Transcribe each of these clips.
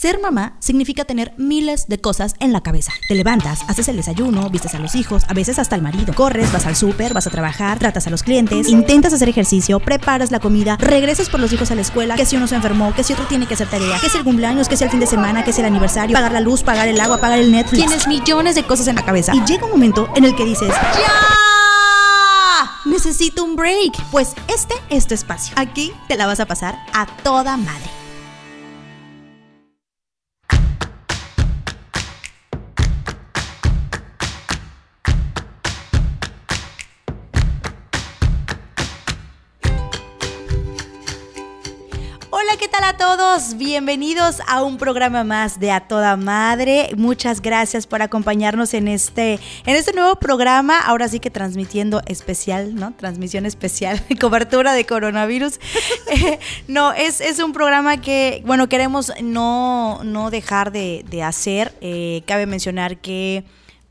Ser mamá significa tener miles de cosas en la cabeza. Te levantas, haces el desayuno, vistes a los hijos, a veces hasta el marido. Corres, vas al súper, vas a trabajar, tratas a los clientes, intentas hacer ejercicio, preparas la comida, regresas por los hijos a la escuela, que si uno se enfermó, que si otro tiene que hacer tarea, que si el cumpleaños, que si el fin de semana, que si el aniversario, pagar la luz, pagar el agua, pagar el Netflix. Tienes millones de cosas en la cabeza. Y llega un momento en el que dices, ¡Ya! Necesito un break. Pues este es tu espacio. Aquí te la vas a pasar a toda madre. Todos? Bienvenidos a un programa más de A Toda Madre. Muchas gracias por acompañarnos en este, en este nuevo programa. Ahora sí que transmitiendo especial, ¿no? Transmisión especial, cobertura de coronavirus. Eh, no, es, es, un programa que, bueno, queremos no, no dejar de, hacer. Eh, cabe mencionar que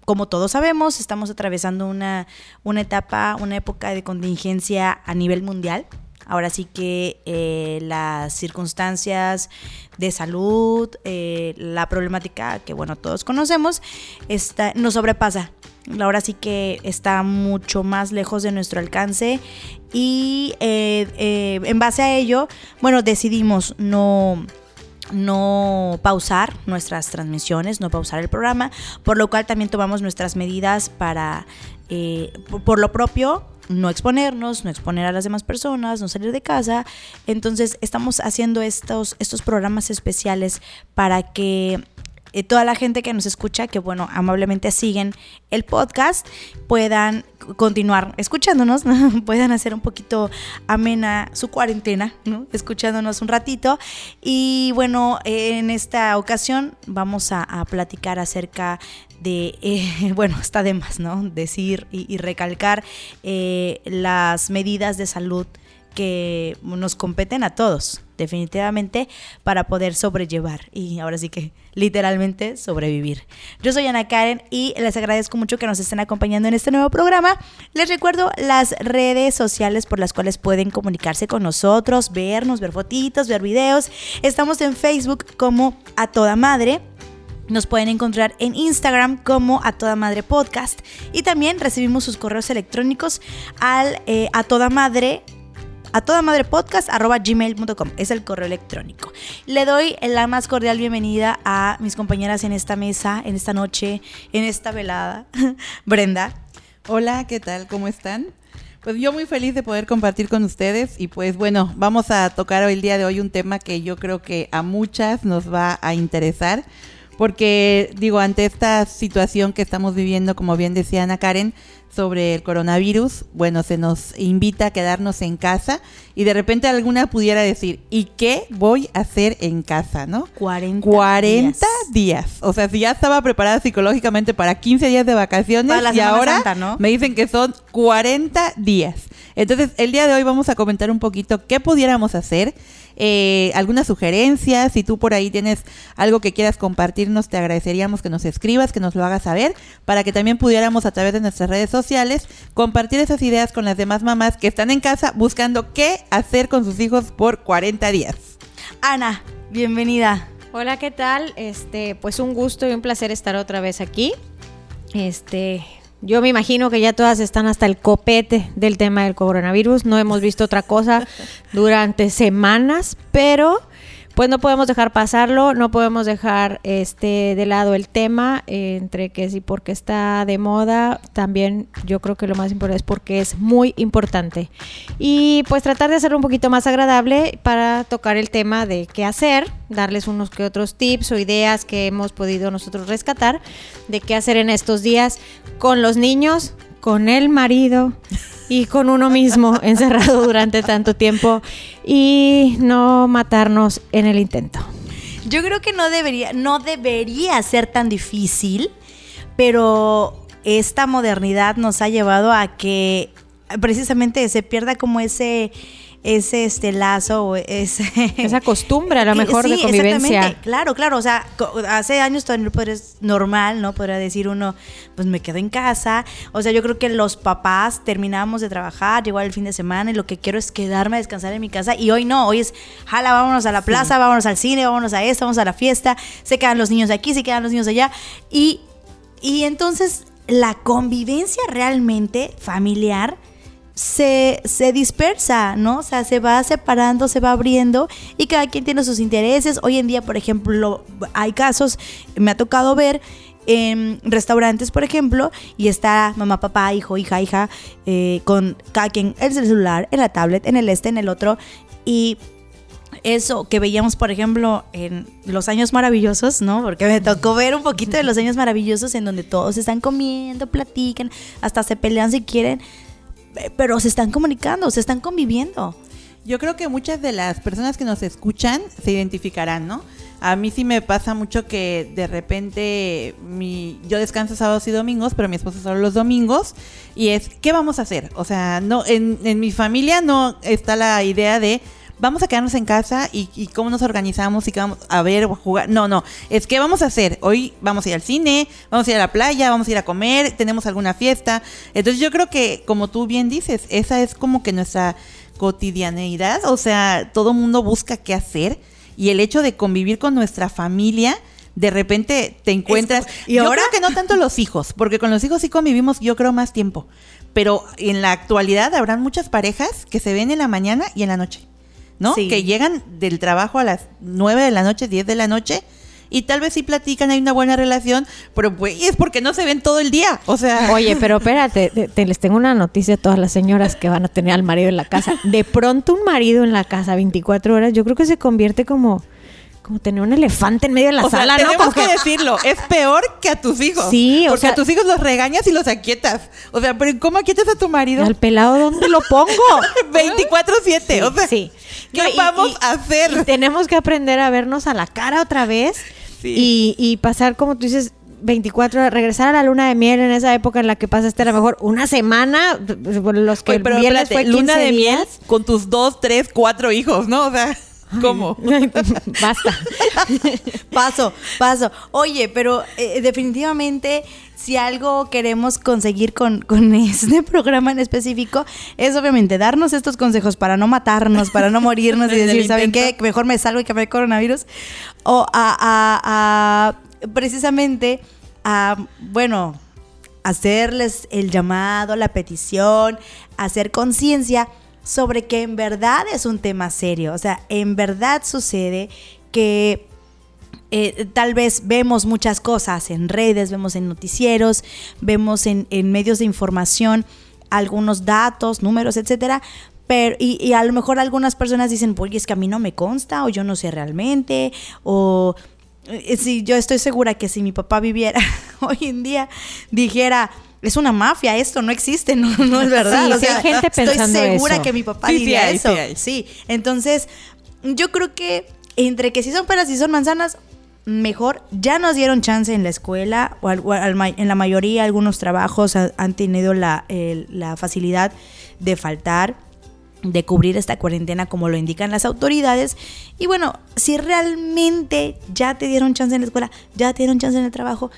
como todos sabemos, estamos atravesando una, una etapa, una época de contingencia a nivel mundial. Ahora sí que eh, las circunstancias de salud, eh, la problemática que, bueno, todos conocemos, está, nos sobrepasa. Ahora sí que está mucho más lejos de nuestro alcance y eh, en base a ello, bueno, decidimos no no pausar nuestras transmisiones, no pausar el programa, por lo cual también tomamos nuestras medidas para, por lo propio, no exponernos, no exponer a las demás personas, no salir de casa. Entonces estamos haciendo estos, estos programas especiales para que eh, toda la gente que nos escucha, que bueno, amablemente siguen el podcast, puedan continuar escuchándonos, puedan hacer un poquito amena su cuarentena, ¿no? escuchándonos un ratito. Y bueno, en esta ocasión vamos a, platicar acerca de, eh, bueno, está de más, ¿no? Decir y, recalcar eh, las medidas de salud que nos competen a todos, definitivamente, para poder sobrellevar y ahora sí que literalmente sobrevivir. Yo soy Ana Karen y les agradezco mucho que nos estén acompañando en este nuevo programa. Les recuerdo las redes sociales por las cuales pueden comunicarse con nosotros, vernos, ver fotitos, ver videos. Estamos en Facebook como A Toda Madre. Nos pueden encontrar en Instagram como a toda madre podcast y también recibimos sus correos electrónicos al eh, a toda madre a toda madre podcast gmail.com es el correo electrónico. Le doy la más cordial bienvenida a mis compañeras en esta mesa, en esta noche, en esta velada. Brenda. Hola, ¿qué tal? ¿Cómo están? Pues yo muy feliz de poder compartir con ustedes y pues bueno, vamos a tocar hoy el día de hoy un tema que yo creo que a muchas nos va a interesar porque digo, ante esta situación que estamos viviendo, como bien decía Ana Karen, sobre el coronavirus, bueno, se nos invita a quedarnos en casa y de repente alguna pudiera decir, ¿y qué voy a hacer en casa, no? 40, 40 días. O sea, si ya estaba preparada psicológicamente para 15 días de vacaciones y ahora me dicen que son 40 días. Entonces, el día de hoy vamos a comentar un poquito qué pudiéramos hacer eh, algunas sugerencias, si tú por ahí tienes algo que quieras compartirnos, te agradeceríamos que nos escribas, que nos lo hagas saber, para que también pudiéramos a través de nuestras redes sociales compartir esas ideas con las demás mamás que están en casa buscando qué hacer con sus hijos por 40 días. Ana, bienvenida. Hola, ¿qué tal? Este, pues un gusto y un placer estar otra vez aquí. Este, yo me imagino que ya todas están hasta el copete del tema del coronavirus. No hemos visto otra cosa durante semanas, pero pues no podemos dejar pasarlo, no podemos dejar este de lado el tema entre que sí porque está de moda, también yo creo que lo más importante es porque es muy importante. Y pues tratar de hacerlo un poquito más agradable para tocar el tema de qué hacer, darles unos que otros tips o ideas que hemos podido nosotros rescatar de qué hacer en estos días con los niños, con el marido y con uno mismo encerrado durante tanto tiempo y no matarnos en el intento. Yo creo que no debería, no debería ser tan difícil, pero esta modernidad nos ha llevado a que precisamente se pierda como ese ese este lazo, ese, esa costumbre a lo mejor de convivencia. Claro, claro, o sea, hace años todavía es normal, ¿no? Podría decir uno, pues me quedo en casa. O sea, yo creo que los papás terminamos de trabajar, llegó el fin de semana y lo que quiero es quedarme a descansar en mi casa y hoy no, hoy es, jala, vámonos a la plaza, vámonos al cine, vámonos a esto, vamos a la fiesta, se quedan los niños aquí, se quedan los niños allá y, y entonces la convivencia realmente familiar se, se, dispersa, ¿no? O sea, se va separando, se va abriendo y cada quien tiene sus intereses. Hoy en día, por ejemplo, hay casos, me ha tocado ver en restaurantes, por ejemplo, y está mamá, papá, hijo, hija, hija, eh, con cada quien el celular, en la tablet, en el este, en el otro, y eso que veíamos, por ejemplo, en los años maravillosos, ¿no? Porque me tocó ver un poquito de los años maravillosos en donde todos están comiendo, platican, hasta se pelean si quieren pero se están comunicando, se están conviviendo. Yo creo que muchas de las personas que nos escuchan se identificarán, ¿no? A mí sí me pasa mucho que de repente mi, yo descanso sábados y domingos, pero mi esposo solo los domingos. Y es, ¿qué vamos a hacer? O sea, no, en, en mi familia no está la idea de vamos a quedarnos en casa y, cómo nos organizamos y qué vamos a ver o a jugar. No, no, es que vamos a hacer. Hoy vamos a ir al cine, vamos a ir a la playa, vamos a ir a comer, tenemos alguna fiesta. Entonces yo creo que, como tú bien dices, esa es como que nuestra cotidianeidad. O sea, todo mundo busca qué hacer y el hecho de convivir con nuestra familia de repente te encuentras. y yo creo que no tanto los hijos, porque con los hijos sí convivimos, yo creo, más tiempo. Pero en la actualidad habrán muchas parejas que se ven en la mañana y en la noche. ¿No? Que llegan del trabajo a las 9 de la noche, 10 de la noche, y tal vez sí platican, hay una buena relación, pero pues es porque no se ven todo el día. O sea. Oye, pero espérate, te, les tengo una noticia a todas las señoras que van a tener al marido en la casa. De pronto un marido en la casa 24 horas, yo creo que se convierte como como tener un elefante en medio de la sala, ¿no? Tenemos que... decirlo, es peor que a tus hijos. Sí, o Porque a tus hijos los regañas y los aquietas. O sea, pero ¿cómo aquietas a tu marido? Al pelado, ¿dónde lo pongo? 24-7. o sea, sí. ¿qué vamos a hacer? tenemos que aprender a vernos a la cara otra vez y, y pasar, como tú dices, 24, regresar a la luna de miel en esa época en la que pasaste a lo mejor una semana, los que pero fue luna de miel con tus dos, tres, cuatro hijos, ¿no? O sea. ¿Cómo? Basta. paso, paso. Oye, pero eh, definitivamente si algo queremos conseguir con, con, este programa en específico es obviamente darnos estos consejos para no matarnos, para no morirnos y decir, ¿saben qué? Mejor me salgo y que me el coronavirus. O a, precisamente a, bueno, hacerles el llamado, la petición, hacer conciencia sobre que en verdad es un tema serio. O sea, en verdad sucede que eh, tal vez vemos muchas cosas en redes, vemos en noticieros, vemos en, medios de información algunos datos, números, etcétera. Pero, y, a lo mejor algunas personas dicen, pues es que a mí no me consta, o yo no sé realmente, o eh, si yo estoy segura que si mi papá viviera hoy en día, dijera, es una mafia esto, no existe, no, no es verdad. o sea, hay gente pensando estoy segura que mi papá diría eso. Sí, entonces yo creo que entre que si son peras y son manzanas, mejor. Ya nos dieron chance en la escuela o, en la mayoría algunos trabajos han tenido la, la facilidad de faltar de cubrir esta cuarentena como lo indican las autoridades. Y bueno, si realmente ya te dieron chance en la escuela, ya te dieron chance en el trabajo,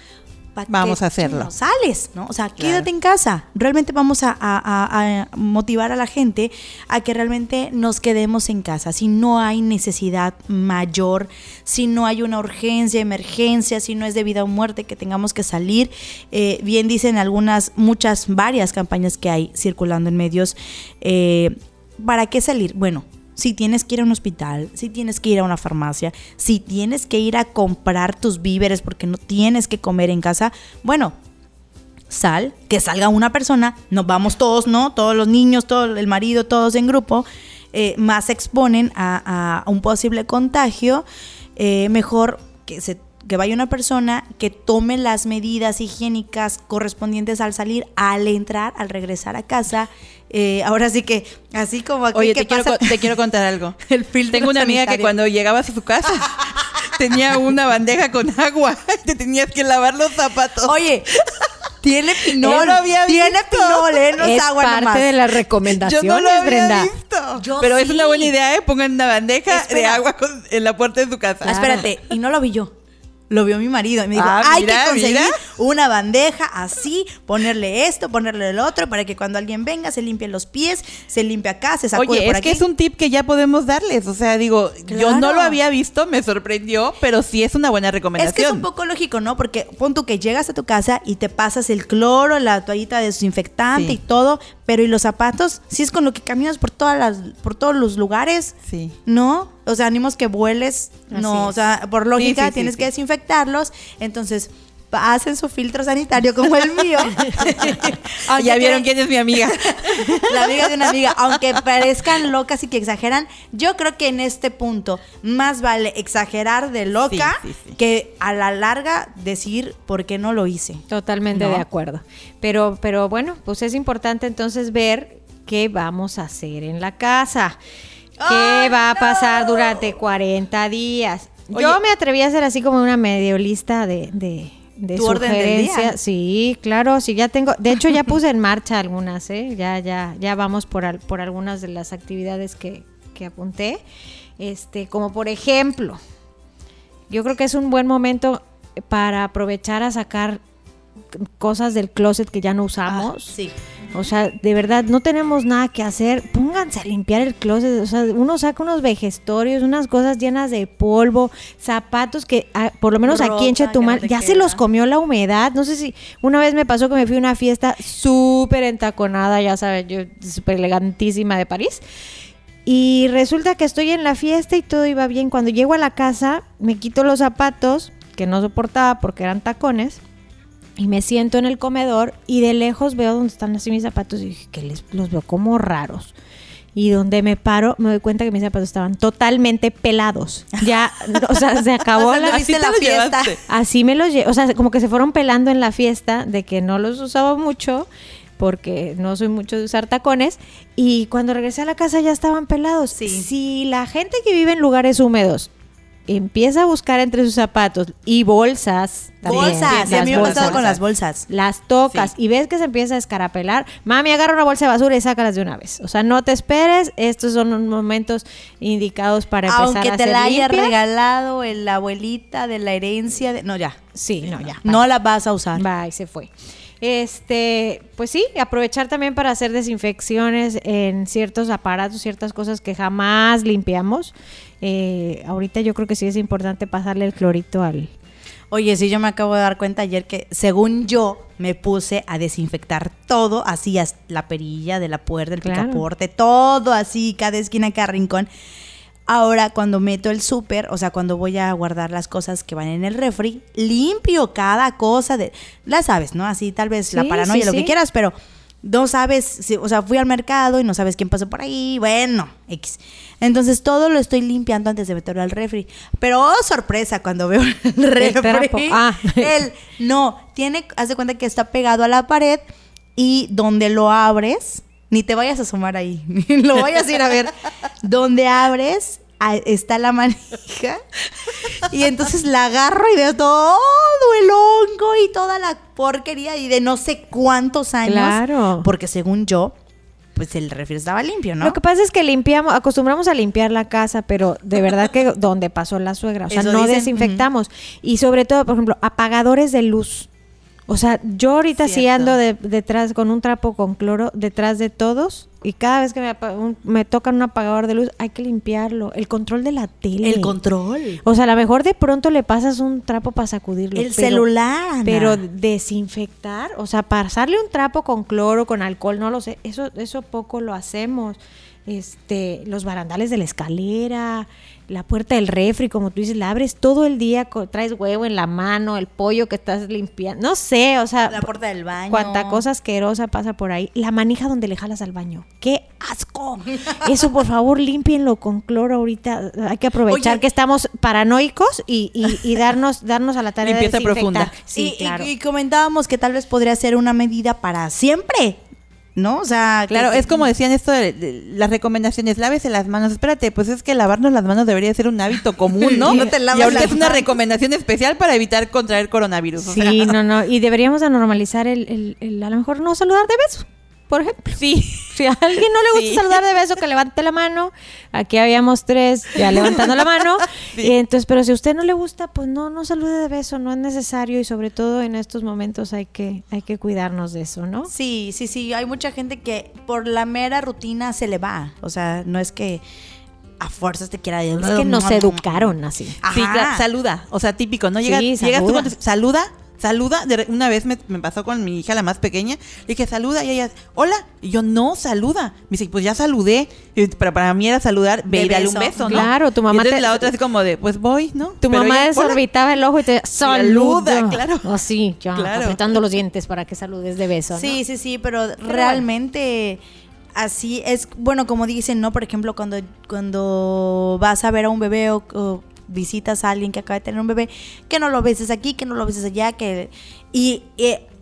vamos a hacerlo. No sales, ¿no? O sea, quédate en casa. Realmente vamos a, motivar a la gente a que realmente nos quedemos en casa. Si no hay necesidad mayor, si no hay una urgencia, emergencia, si no es de vida o muerte que tengamos que salir. Eh, bien dicen algunas, muchas, varias campañas que hay circulando en medios. Eh, ¿Para qué salir? Bueno, si tienes que ir a un hospital, si tienes que ir a una farmacia, si tienes que ir a comprar tus víveres porque no tienes que comer en casa, bueno, sal, que salga una persona, nos vamos todos, ¿no? Todos los niños, todo el marido, todos en grupo, eh, más se exponen a, un posible contagio, eh, mejor que se que vaya una persona que tome las medidas higiénicas correspondientes al salir, al entrar, al regresar a casa. Eh, ahora sí que, así como aquí. Oye, te, quiero, te quiero contar algo. El Tengo una amiga que cuando llegabas a su casa tenía una bandeja con agua y te tenías que lavar los zapatos. Oye, tiene pinol. No lo había visto. Tiene pinol, ¿eh? No es, agua parte de las recomendaciones, Brenda. eso. Pero es una buena idea, ¿eh? Pongan una bandeja de agua en la puerta de su casa. Espérate, y no lo vi yo lo vio mi marido y me dijo, ah, hay que conseguir una bandeja así, ponerle esto, ponerle el otro, para que cuando alguien venga se limpie los pies, se limpie acá, se sacude Oye, es que es un tip que ya podemos darles, o sea, digo, yo no lo había visto, me sorprendió, pero sí es una buena recomendación. Es que es un poco lógico, ¿no? Porque pon tú que llegas a tu casa y te pasas el cloro, la toallita desinfectante y todo, pero ¿y los zapatos? Si es con lo que caminas por todas las, por todos los lugares, sí. ¿no? O sea, ánimos que vueles, no, o sea, por lógica tienes que desinfectarlos, entonces hacen su filtro sanitario como el mío. ya vieron quién es mi amiga. La amiga de una amiga. Aunque parezcan locas y que exageran, yo creo que en este punto más vale exagerar de loca que a la larga decir por qué no lo hice. Totalmente de acuerdo. Pero, pero bueno, pues es importante entonces ver qué vamos a hacer en la casa. ¿Qué va a pasar durante 40 días? Yo me atreví a hacer así como una medio lista de, de, de sugerencias. Sí, claro, sí, ya tengo. De hecho, ya puse en marcha algunas, ¿eh? Ya, ya, ya vamos por, por algunas de las actividades que, que apunté. Este, como por ejemplo, yo creo que es un buen momento para aprovechar a sacar cosas del closet que ya no usamos. Ah, sí. O sea, de verdad, no tenemos nada que hacer. Pónganse a limpiar el closet. O sea, uno saca unos vejestorios, unas cosas llenas de polvo, zapatos que, ah, por lo menos aquí en Chetumal, ya se los comió la humedad. No sé si una vez me pasó que me fui a una fiesta súper entaconada, ya sabes, yo súper elegantísima de París. Y resulta que estoy en la fiesta y todo iba bien. Cuando llego a la casa, me quito los zapatos, que no soportaba porque eran tacones y me siento en el comedor y de lejos veo donde están así mis zapatos y dije que les, los veo como raros. Y donde me paro, me doy cuenta que mis zapatos estaban totalmente pelados. Ya, o sea, se acabó la, así la fiesta. Así me los llevo. O sea, como que se fueron pelando en la fiesta de que no los usaba mucho porque no soy mucho de usar tacones. Y cuando regresé a la casa ya estaban pelados. Sí. Si la gente que vive en lugares húmedos empieza a buscar entre sus zapatos y bolsas. bolsas, a mí me ha pasado con las bolsas. Las tocas y ves que se empieza a escarapelar. Mami, agarra una bolsa de basura y sácalas de una vez. O sea, no te esperes. Estos son los momentos indicados para empezar Aunque te la haya regalado la abuelita de la herencia. De... No, ya. Sí, no, ya. No la vas a usar. Y se fue. Este, pues sí, aprovechar también para hacer desinfecciones en ciertos aparatos, ciertas cosas que jamás limpiamos. Eh, ahorita yo creo que sí es importante pasarle el clorito al... Oye, sí, yo me acabo de dar cuenta ayer que según yo me puse a desinfectar todo, así la perilla de la puerta, el picaporte, todo así, cada esquina, cada rincón. Ahora, cuando meto el súper, o sea, cuando voy a guardar las cosas que van en el refri, limpio cada cosa de. La sabes, ¿no? Así tal vez la paranoia, lo que quieras, pero no sabes, si, o sea, fui al mercado y no sabes quién pasó por ahí, bueno, X. Entonces todo lo estoy limpiando antes de meterlo al refri. Pero oh, sorpresa cuando veo el refri. Ah. Él no, tiene, haz de cuenta que está pegado a la pared y donde lo abres, ni te vayas a asomar ahí, ni lo vayas a ir a ver. Donde abres está la manija y entonces la agarro y veo todo el hongo y toda la porquería y de no sé cuántos años. Claro. Porque según yo, pues el refri estaba limpio, ¿no? Lo que pasa es que limpiamos, acostumbramos a limpiar la casa, pero de verdad que donde pasó la suegra, o sea, no desinfectamos. Y sobre todo, por ejemplo, apagadores de luz. O sea, yo ahorita sí ando detrás con un trapo con cloro detrás de todos y cada vez que me, me, tocan un apagador de luz hay que limpiarlo. El control de la tele. El control. O sea, a lo mejor de pronto le pasas un trapo para sacudirlo. El celular. Pero desinfectar, o sea, pasarle un trapo con cloro, con alcohol, no lo sé. Eso, eso poco lo hacemos. Este, los barandales de la escalera, la puerta del refri, como tú dices, la abres todo el día, traes huevo en la mano, el pollo que estás limpiando, no sé, o sea, la puerta del baño. Cuánta cosa asquerosa pasa por ahí. La manija donde le jalas al baño. ¡Qué asco! Eso, por favor, límpienlo con cloro ahorita. Hay que aprovechar que estamos paranoicos y, y, darnos, darnos a la tarea de desinfectar. profunda. Sí, claro. y comentábamos que tal vez podría ser una medida para siempre ¿no? O sea, claro, es como decían esto de, las recomendaciones, lávese las manos. Espérate, pues es que lavarnos las manos debería ser un hábito común, ¿no? no te y ahorita es una recomendación especial para evitar contraer coronavirus. Sí, no, no, y deberíamos de normalizar el, el, a lo mejor no saludar de beso. Por ejemplo. Sí. Si a alguien no le gusta saludar de beso, que levante la mano. Aquí habíamos tres ya levantando la mano. Y entonces, pero si a usted no le gusta, pues no, no salude de beso, no es necesario y sobre todo en estos momentos hay que, hay que cuidarnos de eso, ¿no? Sí, sí, sí. Hay mucha gente que por la mera rutina se le va. O sea, no es que a fuerzas te quiera decir. Es que nos educaron así. Sí, saluda. O sea, típico, ¿no? Llega, llegas tú con saluda saluda. una vez me, pasó con mi hija, la más pequeña. Le dije, saluda. Y ella, hola. Y yo, no, saluda. Me dice, pues ya saludé. Pero para mí era saludar, ve y un beso, ¿no? Claro, tu mamá. Y te... la otra así como de, pues voy, ¿no? Tu mamá desorbitaba el ojo y te saluda. claro. Así, ya, apretando los dientes para que saludes de beso. Sí, sí, sí, pero, realmente. así es, bueno, como dicen, ¿no? Por ejemplo, cuando, cuando vas a ver a un bebé o, visitas a alguien que acaba de tener un bebé, que no lo beses aquí, que no lo beses allá, que... Y,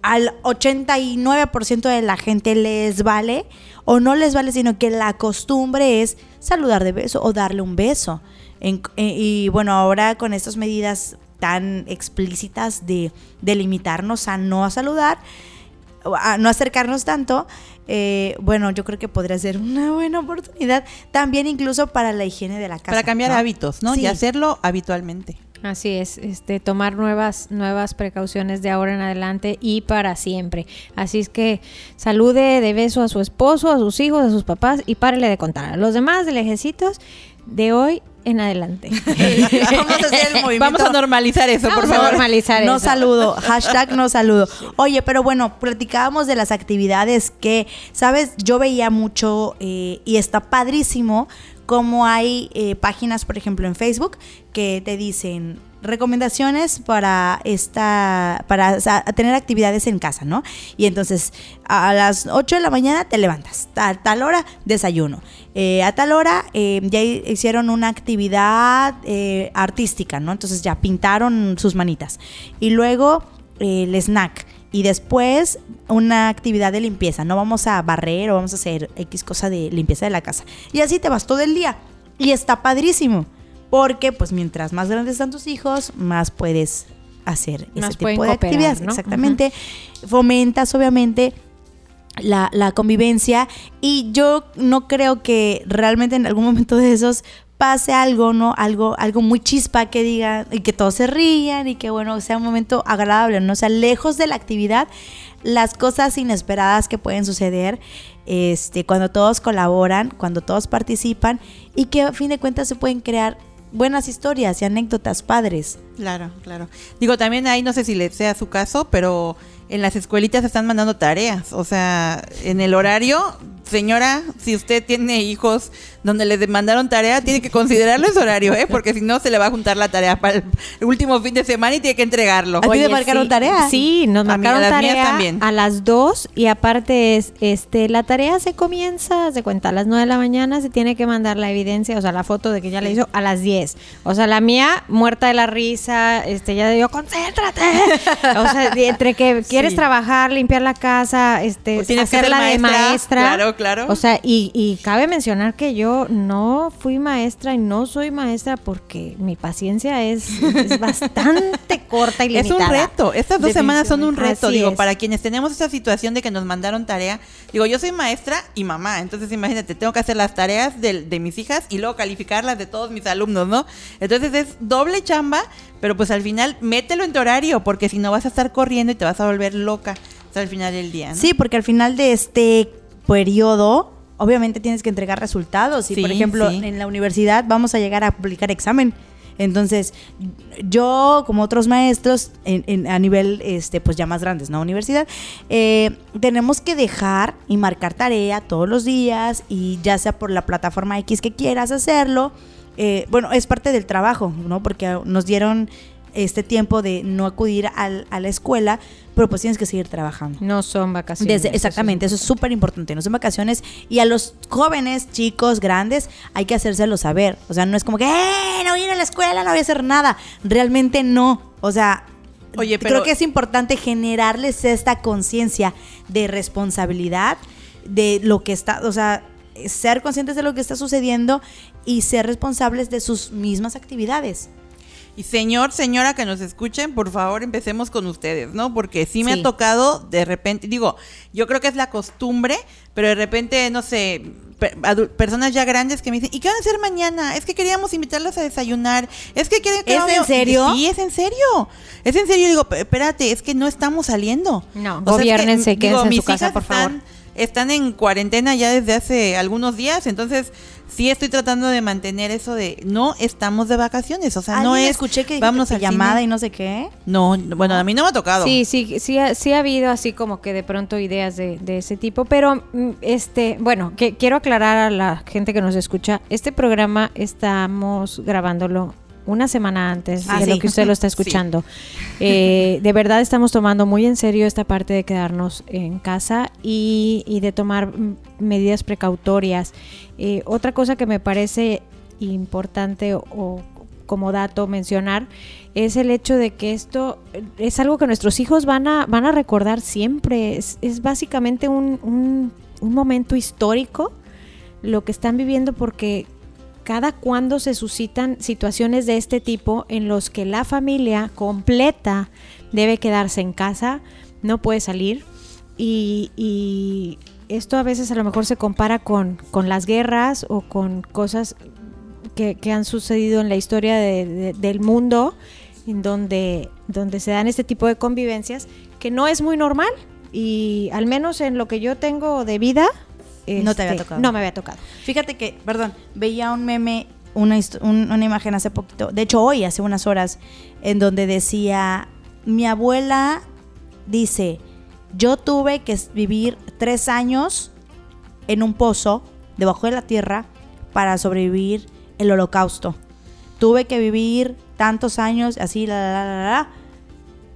al 89% de la gente les vale o no les vale, sino que la costumbre es saludar de beso o darle un beso. Y bueno, ahora con estas medidas tan explícitas de, de limitarnos a no saludar, a no acercarnos tanto, eh, bueno, yo creo que podría ser una buena oportunidad también incluso para la higiene de la casa. Para cambiar hábitos, ¿no? Y hacerlo habitualmente. Así es, este, tomar nuevas, nuevas precauciones de ahora en adelante y para siempre. Así es que salude de beso a su esposo, a sus hijos, a sus papás y párele de contar. A los demás de lejecitos de hoy en adelante. Vamos a normalizar eso, por favor. normalizar no saludo, hashtag no saludo. Oye, pero bueno, platicábamos de las actividades que, ¿sabes? Yo veía mucho eh, y está padrísimo como hay eh, páginas, por ejemplo, en Facebook que te dicen recomendaciones para esta para tener actividades en casa, ¿no? Y entonces a las 8 de la mañana te levantas, a tal hora desayuno, eh, a tal hora eh, ya hicieron una actividad eh, artística, ¿no? Entonces ya pintaron sus manitas y luego el snack y después una actividad de limpieza, no vamos a barrer o vamos a hacer X cosa de limpieza de la casa y así te vas todo el día y está padrísimo. Porque pues mientras más grandes están tus hijos, más puedes hacer ese tipo de actividades. Exactamente. Fomentas obviamente la, la, convivencia y yo no creo que realmente en algún momento de esos pase algo, ¿no? Algo, algo muy chispa que diga y que todos se rían y que bueno, sea un momento agradable, ¿no? Sea, lejos de la actividad, las cosas inesperadas que pueden suceder, este, cuando todos colaboran, cuando todos participan y que a fin de cuentas se pueden crear buenas historias y anécdotas padres. Claro, claro. Digo, también ahí no sé si le sea su caso, pero en las escuelitas están mandando tareas. O sea, en el horario, señora, si usted tiene hijos donde le demandaron tarea, tiene que considerarlo ese horario, ¿eh? Porque si no, se le va a juntar la tarea para el último fin de semana y tiene que entregarlo. ¿A ti te marcaron tarea? Sí, nos marcaron tarea también. a las 2 y aparte es, este, la tarea se comienza, se cuenta, a las 9 de la mañana se tiene que mandar la evidencia, o sea, la foto de que ya le hizo a las 10. O sea, la mía, muerta de la risa, este, ya digo, concéntrate. o sea, entre que quieres trabajar, limpiar la casa, este, hacerla de maestra. Claro, claro. O sea, y, y cabe mencionar que yo no fui maestra y no soy maestra porque mi paciencia es, bastante corta y limitada. Es un reto. Estas dos semanas son un reto. digo, para quienes tenemos esa situación de que nos mandaron tarea. Digo, yo soy maestra y mamá. Entonces, imagínate, tengo que hacer las tareas de, de mis hijas y luego calificarlas de todos mis alumnos, ¿no? Entonces es doble chamba, pero pues al final mételo en tu horario porque si no vas a estar corriendo y te vas a volver loca hasta el final del día. Sí, porque al final de este periodo obviamente tienes que entregar resultados. Y por ejemplo, en la universidad vamos a llegar a publicar examen. Entonces, yo, como otros maestros, a nivel este, pues ya más grandes, ¿no? Universidad, eh, tenemos que dejar y marcar tarea todos los días, y ya sea por la plataforma X que quieras hacerlo. Eh, bueno, es parte del trabajo, ¿no? Porque nos dieron este tiempo de no acudir al, a la escuela, pero pues tienes que seguir trabajando. No son vacaciones. exactamente, eso es súper importante, no son vacaciones. Y a los jóvenes, chicos, grandes, hay que hacérselo saber. O sea, no es como que, ¡eh! No voy a ir a la escuela, no voy a hacer nada. Realmente no. O sea, Oye, creo que es importante generarles esta conciencia de responsabilidad de lo que está, o sea, ser conscientes de lo que está sucediendo y ser responsables de sus mismas actividades. Y señor, señora que nos escuchen, por favor empecemos con ustedes, ¿no? Porque sí me ha tocado de repente, digo, yo creo que es la costumbre, pero de repente, no sé, personas ya grandes que me dicen, ¿y qué van a hacer mañana? Es que queríamos invitarlos a desayunar. Es que quieren que... ¿Es en serio? Sí, es en serio. Es en serio. Digo, espérate, es que no estamos saliendo. No, gobiernense, quédense en su casa, por favor. están en cuarentena ya desde hace algunos días, entonces sí estoy tratando de mantener eso de no estamos de vacaciones, o sea, no es escuché que vamos a llamada y no sé qué. No, bueno, a mí no me ha tocado. Sí, sí, sí, sí ha habido así como que de pronto ideas de, de ese tipo, pero mm, este, bueno, que quiero aclarar a la gente que nos escucha, este programa estamos grabándolo una semana antes ah, de lo que usted lo está escuchando. Eh, de verdad estamos tomando muy en serio esta parte de quedarnos en casa y, y de tomar medidas precautorias. Eh, otra cosa que me parece importante o, como dato mencionar es el hecho de que esto es algo que nuestros hijos van a, van a recordar siempre. Es, es básicamente un, un, un momento histórico lo que están viviendo porque cada cuando se suscitan situaciones de este tipo en los que la familia completa debe quedarse en casa, no puede salir. Y, esto a veces a lo mejor se compara con, las guerras o con cosas que, han sucedido en la historia del mundo en donde, donde se dan este tipo de convivencias que no es muy normal. Y al menos en lo que yo tengo de vida no te había este, tocado. No me había tocado. Fíjate que, perdón, veía un meme, una, una imagen hace poquito, de hecho hoy, hace unas horas, en donde decía, mi abuela dice, yo tuve que vivir tres años en un pozo debajo de la tierra para sobrevivir el holocausto. Tuve que vivir tantos años así, la, la, la, la.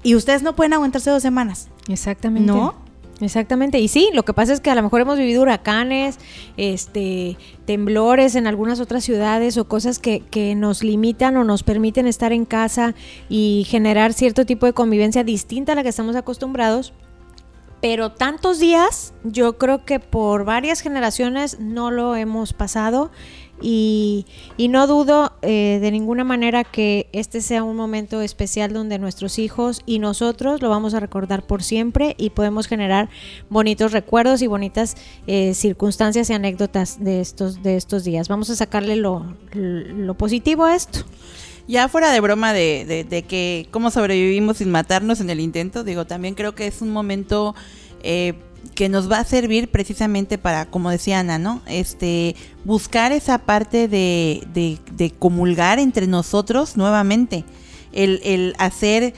Y ustedes no pueden aguantarse dos semanas. Exactamente. ¿No? Exactamente, y sí, lo que pasa es que a lo mejor hemos vivido huracanes, este, temblores en algunas otras ciudades o cosas que, que nos limitan o nos permiten estar en casa y generar cierto tipo de convivencia distinta a la que estamos acostumbrados. Pero tantos días, yo creo que por varias generaciones no lo hemos pasado y, no dudo eh, de ninguna manera que este sea un momento especial donde nuestros hijos y nosotros lo vamos a recordar por siempre y podemos generar bonitos recuerdos y bonitas eh, circunstancias y anécdotas de estos, de estos días. Vamos a sacarle lo, positivo a esto. Ya fuera de broma de, de, de, que cómo sobrevivimos sin matarnos en el intento, digo, también creo que es un momento... Eh, que nos va a servir precisamente para, como decía Ana, ¿no? Este, buscar esa parte de, de, de comulgar entre nosotros nuevamente. El, el hacer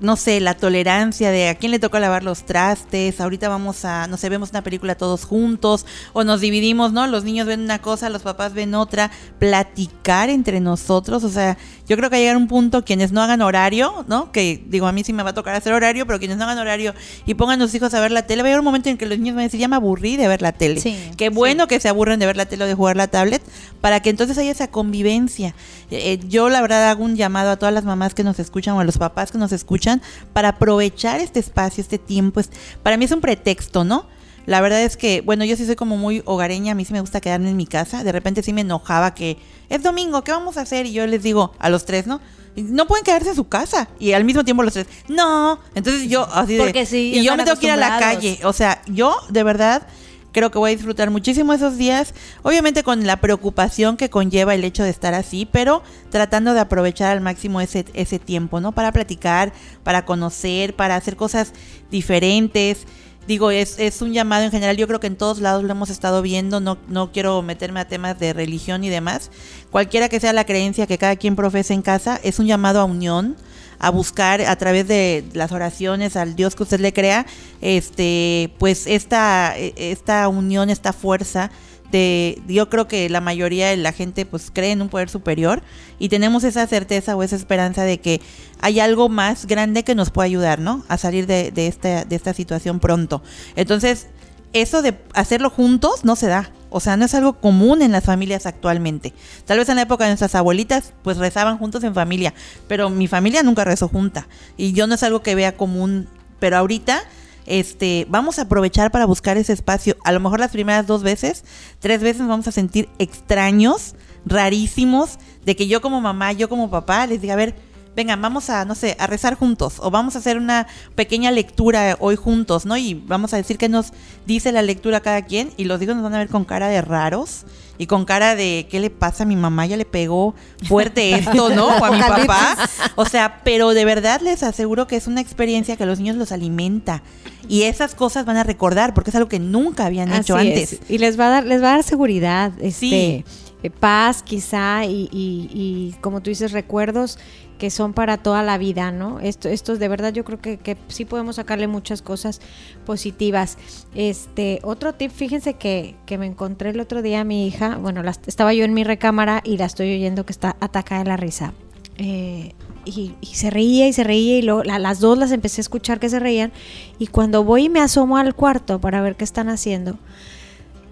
no sé, la tolerancia de a quién le toca lavar los trastes, ahorita vamos a, no sé, vemos una película todos juntos, o nos dividimos, ¿no? Los niños ven una cosa, los papás ven otra, platicar entre nosotros, o sea, yo creo que llegar a un punto quienes no hagan horario, ¿no? Que digo, a mí sí me va a tocar hacer horario, pero quienes no hagan horario y pongan a sus hijos a ver la tele, va a llegar un momento en que los niños van a decir, ya me aburrí de ver la tele. Sí, Qué bueno que se aburren de ver la tele o de jugar la tablet, para que entonces haya esa convivencia. Eh, yo la verdad hago un llamado a todas las mamás que nos escuchan o a los papás que nos escuchan para aprovechar este espacio, este tiempo. Para mí es un pretexto, ¿no? La verdad es que, bueno, yo sí soy como muy hogareña, a mí sí me gusta quedarme en mi casa. De repente sí me enojaba que es domingo, ¿qué vamos a hacer? Y yo les digo a los tres, ¿no? No pueden quedarse en su casa. Y al mismo tiempo los tres, no. Entonces yo así de... Porque sí, y yo me tengo que ir a la calle. O sea, yo de verdad Creo que voy a disfrutar muchísimo esos días, obviamente con la preocupación que conlleva el hecho de estar así, pero tratando de aprovechar al máximo ese, ese tiempo, ¿no? Para platicar, para conocer, para hacer cosas diferentes. Digo, es, es un llamado en general, yo creo que en todos lados lo hemos estado viendo, no, no quiero meterme a temas de religión y demás. Cualquiera que sea la creencia que cada quien profese en casa, es un llamado a unión, a buscar a través de las oraciones al Dios que usted le crea, este, pues esta, esta unión, esta fuerza de, yo creo que la mayoría de la gente pues cree en un poder superior y tenemos esa certeza o esa esperanza de que hay algo más grande que nos puede ayudar, ¿no? A salir de, de, esta, de esta situación pronto. Entonces, eso de hacerlo juntos no se da. O sea, no es algo común en las familias actualmente. Tal vez en la época de nuestras abuelitas, pues rezaban juntos en familia, pero mi familia nunca rezó junta. Y yo no es algo que vea común, pero ahorita este, vamos a aprovechar para buscar ese espacio. A lo mejor las primeras dos veces, tres veces vamos a sentir extraños rarísimos de que yo como mamá, yo como papá les diga, a ver, venga, vamos a, no sé, a rezar juntos o vamos a hacer una pequeña lectura hoy juntos, ¿no? Y vamos a decir qué nos dice la lectura cada quien y los hijos nos van a ver con cara de raros y con cara de ¿qué le pasa a mi mamá? Ya le pegó fuerte esto, ¿no? O a mi papá. O sea, pero de verdad les aseguro que es una experiencia que a los niños los alimenta y esas cosas van a recordar porque es algo que nunca habían hecho antes. Y les va a dar les va a dar seguridad, este, eh, paz quizá y, como tú dices recuerdos que son para toda la vida, ¿no? Esto, estos de verdad yo creo que, que, sí podemos sacarle muchas cosas positivas. Este, otro tip, fíjense que, que me encontré el otro día a mi hija, bueno, estaba yo en mi recámara y la estoy oyendo que está atacada de la risa. Eh, y, se reía y se reía y luego las dos las empecé a escuchar que se reían y cuando voy y me asomo al cuarto para ver qué están haciendo,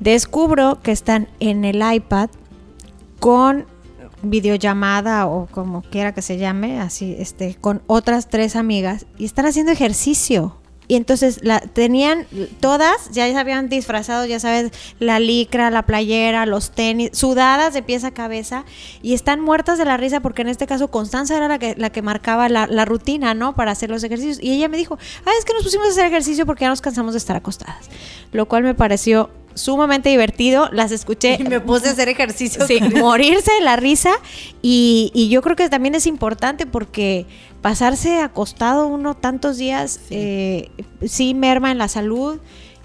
descubro que están en el iPad con videollamada o como quiera que se llame, así, este, con otras tres amigas y están haciendo ejercicio. Y entonces la tenían todas, ya se habían disfrazado, ya sabes, la licra, la playera, los tenis, sudadas de pies a cabeza y están muertas de la risa porque en este caso Constanza era la que, la que marcaba la, la rutina, ¿no? Para hacer los ejercicios. Y ella me dijo, ah, es que nos pusimos a hacer ejercicio porque ya nos cansamos de estar acostadas. Lo cual me pareció sumamente divertido. Las escuché. Y me puse a hacer ejercicio. Sí, morirse de la risa. Y, y, yo creo que también es importante porque pasarse acostado uno tantos días sí, eh, sí merma en la salud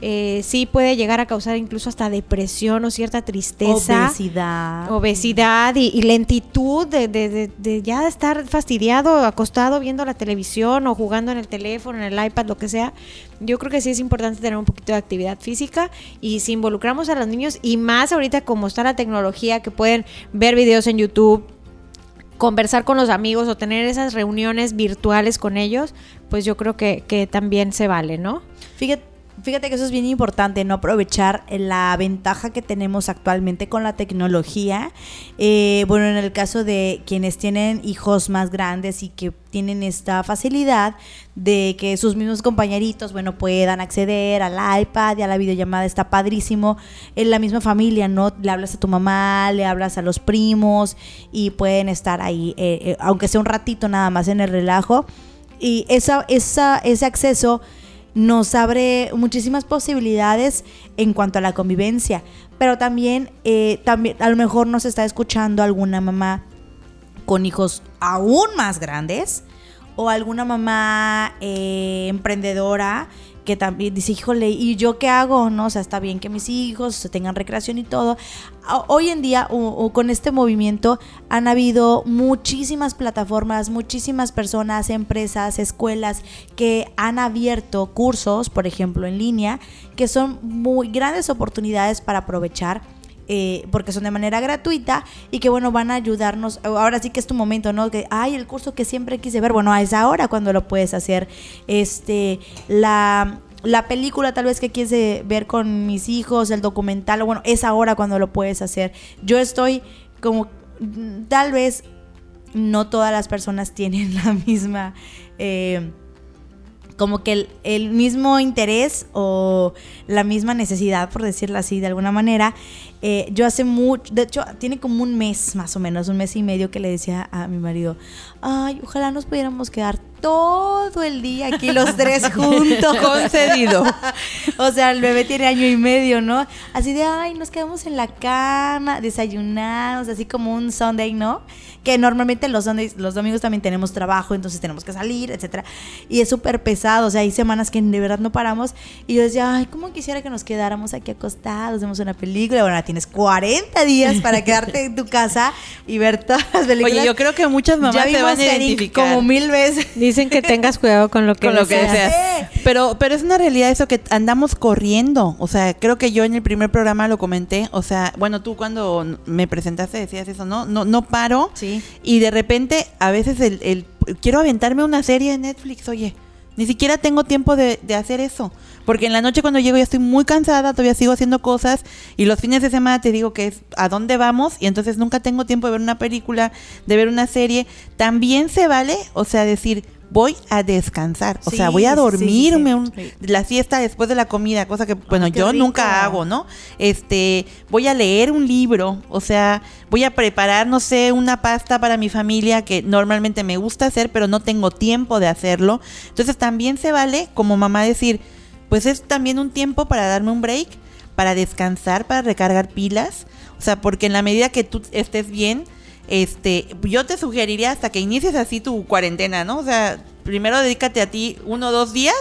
eh, sí puede llegar a causar incluso hasta depresión o cierta tristeza. Obesidad. Obesidad y, lentitud de, de, de, ya estar fastidiado, acostado viendo la televisión o jugando en el teléfono, en el iPad, lo que sea. Yo creo que sí es importante tener un poquito de actividad física y si involucramos a los niños y más ahorita como está la tecnología que pueden ver videos en YouTube, conversar con los amigos o tener esas reuniones virtuales con ellos, pues yo creo que, que también se vale, ¿no? Fíjate Fíjate que eso es bien importante, no aprovechar la ventaja que tenemos actualmente con la tecnología. Eh, bueno, en el caso de quienes tienen hijos más grandes y que tienen esta facilidad de que sus mismos compañeritos, bueno, puedan acceder al iPad y a la videollamada, está padrísimo. En la misma familia, ¿no? Le hablas a tu mamá, le hablas a los primos y pueden estar ahí, eh, eh, aunque sea un ratito nada más en el relajo. Y esa, esa, ese acceso nos abre muchísimas posibilidades en cuanto a la convivencia. Pero también, eh, también a lo mejor nos está escuchando alguna mamá con hijos aún más grandes o alguna mamá eh, emprendedora que también dice, híjole, ¿y yo qué hago? No, o sea, está bien que mis hijos tengan recreación y todo. Hoy en día, con este movimiento, han habido muchísimas plataformas, muchísimas personas, empresas, escuelas que han abierto cursos, por ejemplo, en línea, que son muy grandes oportunidades para aprovechar eh, porque son de manera gratuita y que bueno, van a ayudarnos. Ahora sí que es tu momento, ¿no? Que, ay, el curso que siempre quise ver, bueno, es ahora cuando lo puedes hacer. Este, la, la película tal vez que quieres ver con mis hijos, el documental, bueno, es ahora cuando lo puedes hacer. Yo estoy como, tal vez no todas las personas tienen la misma... Eh, como que el, mismo interés o la misma necesidad, por decirlo así de alguna manera. Eh, yo hace mucho, de hecho, tiene como un mes más o menos, un mes y medio que le decía a mi marido, ay, ojalá nos pudiéramos quedar todo el día aquí los tres juntos. Concedido. o sea, el bebé tiene año y medio, ¿no? Así de, ay, nos quedamos en la cama, desayunamos, así como un Sunday, ¿no? Que normalmente los domingos también tenemos trabajo, entonces tenemos que salir, etcétera. Y es súper pesado, o sea, hay semanas que de verdad no paramos. Y yo decía, ay, ¿cómo quisiera que nos quedáramos aquí acostados, vemos una película? Bueno, tienes 40 días para quedarte en tu casa y ver todas las películas. Oye, yo creo que muchas mamás te van a identificar. como mil veces. Dicen que tengas cuidado con lo que, con lo que deseas. Pero, pero es una realidad eso que andamos corriendo. O sea, creo que yo en el primer programa lo comenté. O sea, bueno, tú cuando me presentaste decías eso, ¿no? No, no paro. Sí. Y de repente, a veces el, el quiero aventarme una serie de Netflix, oye. Ni siquiera tengo tiempo de, de, hacer eso. Porque en la noche cuando llego ya estoy muy cansada, todavía sigo haciendo cosas. Y los fines de semana te digo que es a dónde vamos. Y entonces nunca tengo tiempo de ver una película, de ver una serie. También se vale, o sea, decir, voy a descansar, o sea, voy a dormirme la siesta después de la comida, cosa que, bueno, yo nunca hago, ¿no? Este, voy a leer un libro, o sea, voy a preparar, no sé, una pasta para mi familia que normalmente me gusta hacer, pero no tengo tiempo de hacerlo. Entonces también se vale como mamá decir, pues es también un tiempo para darme un break, para descansar, para recargar pilas, o sea, porque en la medida que tú estés bien, este, yo te sugeriría hasta que inicies así tu cuarentena, ¿no? O sea, primero dedícate a ti uno o dos días,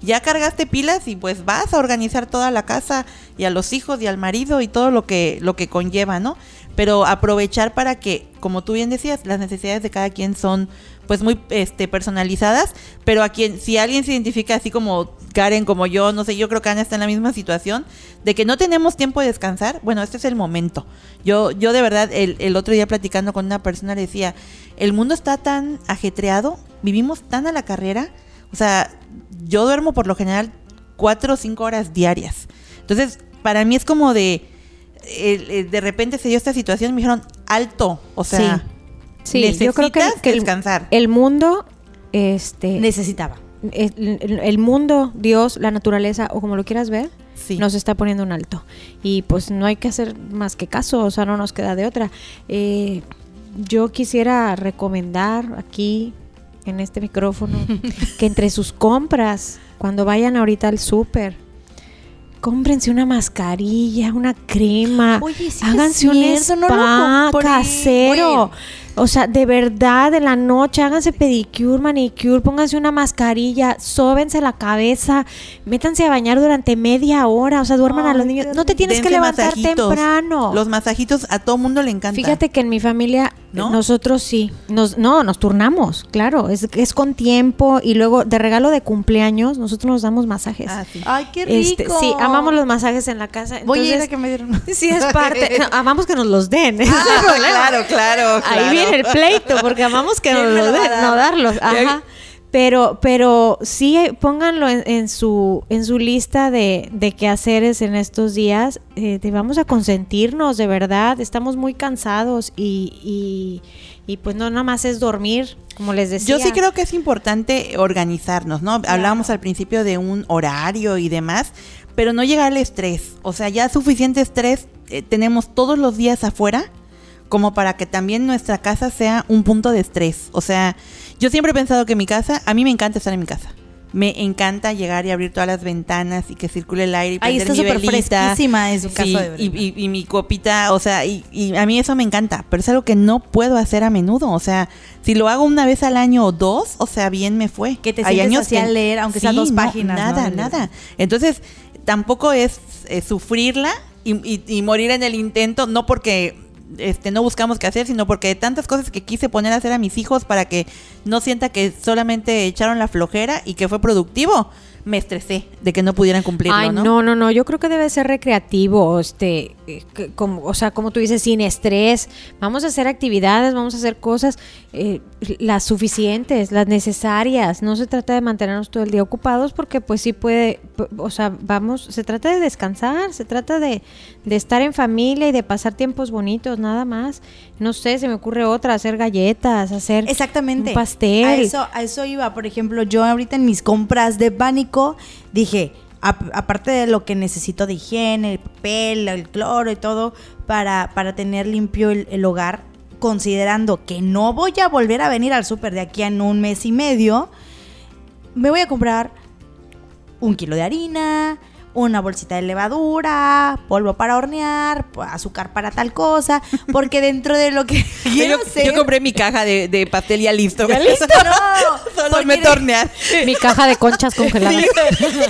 ya cargaste pilas y pues vas a organizar toda la casa y a los hijos y al marido y todo lo que, lo que conlleva, ¿no? Pero aprovechar para que, como tú bien decías, las necesidades de cada quien son pues muy este, personalizadas, pero a quien, si alguien se identifica así como Karen, como yo, no sé, yo creo que Ana está en la misma situación, de que no tenemos tiempo de descansar, bueno, este es el momento. Yo, yo de verdad, el, el otro día platicando con una persona le decía, el mundo está tan ajetreado, vivimos tan a la carrera, o sea, yo duermo por lo general cuatro o cinco horas diarias. Entonces, para mí es como de, de repente se dio esta situación y me dijeron, alto, o sea... yo creo que, descansar. El, mundo este, necesitaba. El, mundo, Dios, la naturaleza, o como lo quieras ver, nos está poniendo un alto. Y pues no hay que hacer más que caso, o sea, no nos queda de otra. Eh, yo quisiera recomendar aquí, en este micrófono, que entre sus compras, cuando vayan ahorita al súper, cómprense una mascarilla, una crema, háganse un spa casero. O sea, de verdad, en la noche, háganse pedicure, manicure, pónganse una mascarilla, sóbense la cabeza, métanse a bañar durante media hora, o sea, duerman a los niños. No te tienes que levantar temprano. Los masajitos a todo mundo le encantan. Fíjate que en mi familia nosotros sí, nos, no, nos turnamos, claro, es, es con tiempo y luego de regalo de cumpleaños nosotros nos damos masajes. Ah, Ay, qué este, rico. sí, amamos los masajes en la casa. Voy a ir a que me dieron. Sí, es parte, amamos que nos los den. Ah, claro, claro, Ahí viene el pleito, porque amamos que nos los den, no darlos. Ajá. Pero, pero sí eh, pónganlo en, su, en su lista de, de quehaceres en estos días. Eh, vamos a consentirnos, de verdad. Estamos muy cansados y, y, pues no nada más es dormir, como les decía. Yo sí creo que es importante organizarnos, ¿no? Hablábamos al principio de un horario y demás, pero no llegar al estrés. O sea, ya suficiente estrés eh, tenemos todos los días afuera como para que también nuestra casa sea un punto de estrés. O sea, yo siempre he pensado que mi casa, a mí me encanta estar en mi casa. Me encanta llegar y abrir todas las ventanas y que circule el aire y Ahí está súper fresquísima en su caso de y, y, mi copita, o sea, y, a mí eso me encanta, pero es algo que no puedo hacer a menudo. O sea, si lo hago una vez al año o dos, o sea, bien me fue. Que te Hay años que, leer, aunque sea dos páginas. nada, nada. Entonces, tampoco es eh, sufrirla y morir en el intento, no porque este, no buscamos qué hacer, sino porque de tantas cosas que quise poner a hacer a mis hijos para que no sienta que solamente echaron la flojera y que fue productivo me estresé de que no pudieran cumplirlo, Ay, ¿no? No, no, Yo creo que debe ser recreativo, este, como, o sea, como tú dices, sin estrés. Vamos a hacer actividades, vamos a hacer cosas eh, las suficientes, las necesarias. No se trata de mantenernos todo el día ocupados porque, pues, sí puede, o sea, vamos, se trata de descansar, se trata de, de estar en familia y de pasar tiempos bonitos, nada más. No sé, se me ocurre otra, hacer galletas, hacer Exactamente. un pastel. A eso, a eso iba, por ejemplo, yo ahorita en mis compras de pánico dije, aparte de lo que necesito de higiene, el papel, el cloro y todo, para, para tener limpio el, hogar, considerando que no voy a volver a venir al súper de aquí en un mes y medio, me voy a comprar un kilo de harina, una bolsita de levadura, polvo para hornear, azúcar para tal cosa, porque dentro de lo que yo, yo compré mi caja de, de pastel ya listo. ¿Ya listo? No, solo me tornear. Mi caja de conchas congeladas.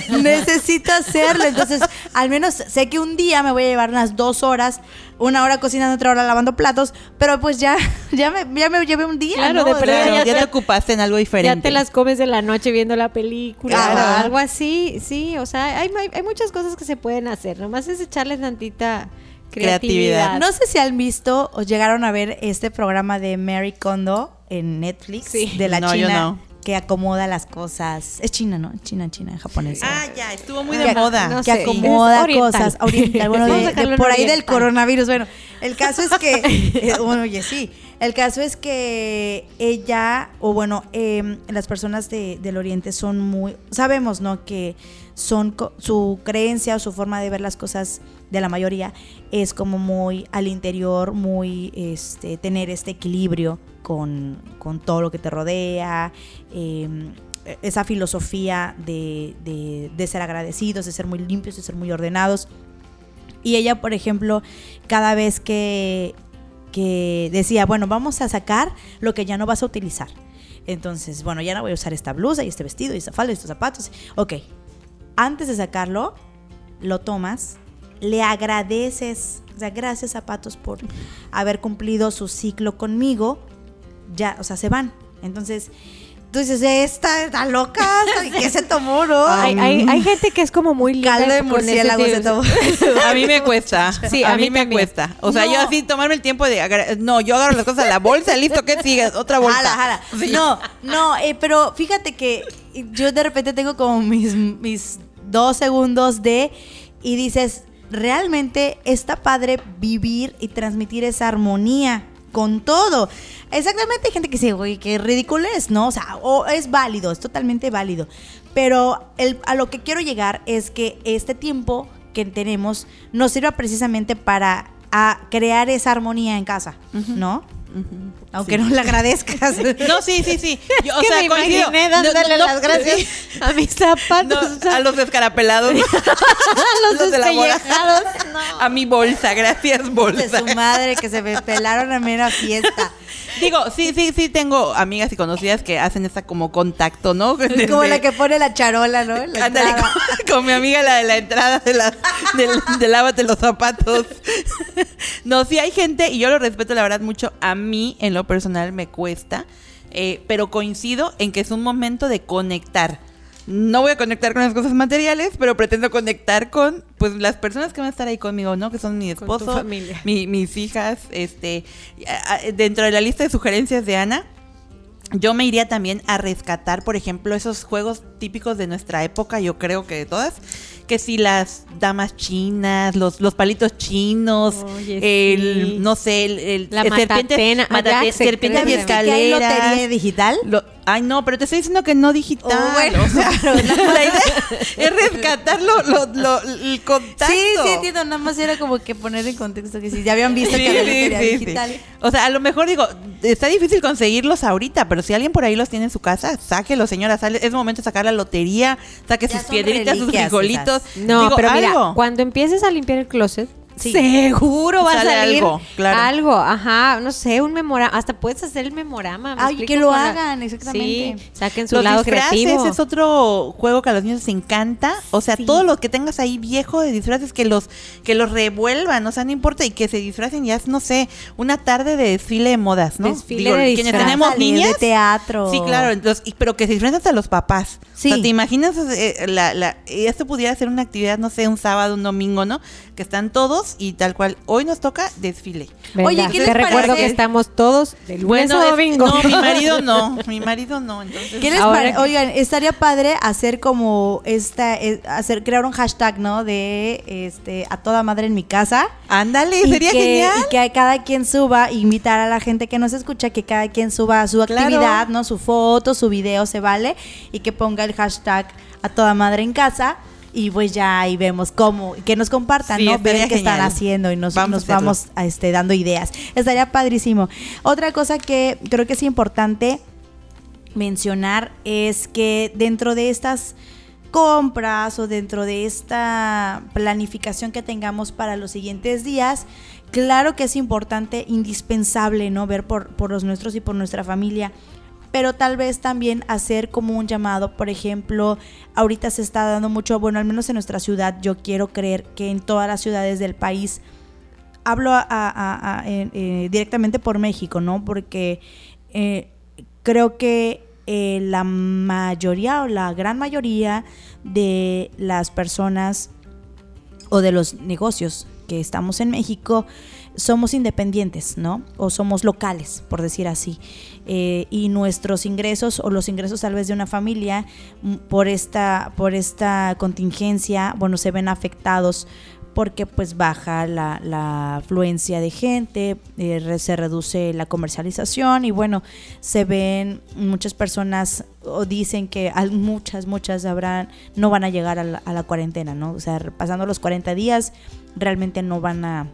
Necesito hacerlo, entonces al menos sé que un día me voy a llevar unas dos horas una hora cocinando, otra hora lavando platos, pero pues ya, ya me, ya me llevé un día. Claro, de ya, te, ocupaste en algo diferente. Ya te las comes en la noche viendo la película, algo así, sí, o sea, hay, hay, muchas cosas que se pueden hacer, nomás es echarle tantita creatividad. No sé si han visto o llegaron a ver este programa de Mary Kondo en Netflix de la China que acomoda las cosas. Es China, ¿no? China, China, japonesa. Ah, ya, estuvo muy de moda. que acomoda cosas. Oriental, bueno, por ahí del coronavirus. Bueno, el caso es que, eh, bueno, oye, sí. El caso es que ella, o bueno, em, las personas del Oriente son muy, sabemos, ¿no? Que son su creencia o su forma de ver las cosas de la mayoría es como muy al interior, muy este, tener este equilibrio con, todo lo que te rodea, em, esa filosofía de, de, ser agradecidos, de ser muy limpios, de ser muy ordenados. Y ella, por ejemplo, cada vez que, que decía, bueno, vamos a sacar lo que ya no vas a utilizar. Entonces, bueno, ya no voy a usar esta blusa y este vestido y esta falda y estos zapatos. Ok, antes de sacarlo, lo tomas, le agradeces, o sea, gracias zapatos por haber cumplido su ciclo conmigo, ya, o sea, se van. Entonces, tú dices, esta está loca, ¿qué se tomó, no? Hay, hay, gente que es como muy linda. Caldo de murciélago se tomó. A mí me cuesta. Sí, a, mí, me cuesta. O sea, yo así tomarme el tiempo de. No, yo agarro las cosas a la bolsa, listo, ¿qué sigue? Otra bolsa. Jala, jala. No, no, eh, pero fíjate que yo de repente tengo como mis, mis dos segundos de y dices, realmente está padre vivir y transmitir esa armonía con todo. Exactamente, hay gente que dice, güey, qué ridículo es, ¿no? O sea, o es válido, es totalmente válido. Pero el, a lo que quiero llegar es que este tiempo que tenemos nos sirva precisamente para crear esa armonía en casa, ¿no? Aunque no le agradezcas. No, sí, sí, sí. Yo, o sea, me imaginé dándole las gracias a mis zapatos. a los descarapelados. a los, despellejados. A mi bolsa, gracias bolsa. De su madre que se me pelaron a mera fiesta. Digo, sí, sí, sí, tengo amigas y conocidas que hacen esa como contacto, ¿no? Es como la que pone la charola, ¿no? con, mi amiga la de la entrada de la, de, lávate los zapatos. No, sí hay gente, y yo lo respeto la verdad mucho, a mí en lo personal me cuesta, eh, pero coincido en que es un momento de conectar no voy a conectar con las cosas materiales, pero pretendo conectar con pues las personas que van a estar ahí conmigo, ¿no? Que son mi esposo, mis hijas, este, dentro de la lista de sugerencias de Ana. Yo me iría también a rescatar, por ejemplo, esos juegos típicos de nuestra época, yo creo que de todas, que si las damas chinas, los, los palitos chinos, el, no sé, el, la serpiente, serpiente y escalera. lotería digital? Ay, no, pero te estoy diciendo que no digital. Oh, bueno, o sea, la, idea es rescatar lo, lo, el contacto. Sí, sí, entiendo. Nada más era como que poner en contexto que si ya habían visto que había lotería digital. O sea, a lo mejor digo, está difícil conseguirlos ahorita, pero si alguien por ahí los tiene en su casa, sáquelo, señora. Sale, es momento de sacar la lotería, saque sus piedritas, sus frijolitos. No, pero mira, cuando empieces a limpiar el closet, Seguro va a salir algo, claro. algo, ajá, no sé, un memorama, hasta puedes hacer el memorama. Ay, que lo hagan, exactamente. Sí, saquen su lado creativo. es otro juego que a los niños les encanta, o sea, todo lo que tengas ahí viejo de disfraces que los que los revuelvan, o sea, no importa y que se disfracen ya es no sé, una tarde de desfile de modas, ¿no? Desfile de quienes tenemos niñas de teatro. Sí, claro, pero que se disfracen hasta los papás. Sí. O sea, te imaginas eh, la, la, esto pudiera ser una actividad, no sé, un sábado, un domingo, ¿no? Que están todos y tal cual. Hoy nos toca desfile. Oye, ¿qué les Te recuerdo que estamos todos del bueno, domingo. No, mi marido no, mi marido no. Entonces, ¿Qué les Oigan, estaría padre hacer como esta, eh, hacer crear un hashtag, ¿no? De este a toda madre en mi casa. Ándale, sería genial. Y que cada quien suba, invitar a la gente que nos escucha, que cada quien suba su actividad, ¿no? Su foto, su video, se vale, y que ponga el hashtag a toda madre en casa y pues ya ahí vemos cómo, que nos compartan, ¿no? Ver qué están haciendo y nos vamos, nos vamos este, dando ideas. Estaría padrísimo. Otra cosa que creo que es importante mencionar es que dentro de estas compras o dentro de esta planificación que tengamos para los siguientes días, claro que es importante, indispensable, ¿no? Ver por, por los nuestros y por nuestra familia pero tal vez también hacer como un llamado, por ejemplo, ahorita se está dando mucho, bueno, al menos en nuestra ciudad, yo quiero creer que en todas las ciudades del país, hablo eh, directamente por México, ¿no? Porque eh, creo que eh, la mayoría o la gran mayoría de las personas o de los negocios que estamos en México somos independientes, ¿no? O somos locales, por decir así. Eh, y nuestros ingresos o los ingresos tal vez de una familia mm, por esta, por esta contingencia, bueno, se ven afectados porque pues baja la, la afluencia de gente, eh, se reduce la comercialización y bueno, se ven muchas personas o dicen que muchas, muchas habrán, no van a llegar a la, cuarentena, ¿no? O sea, pasando los 40 días, realmente no van a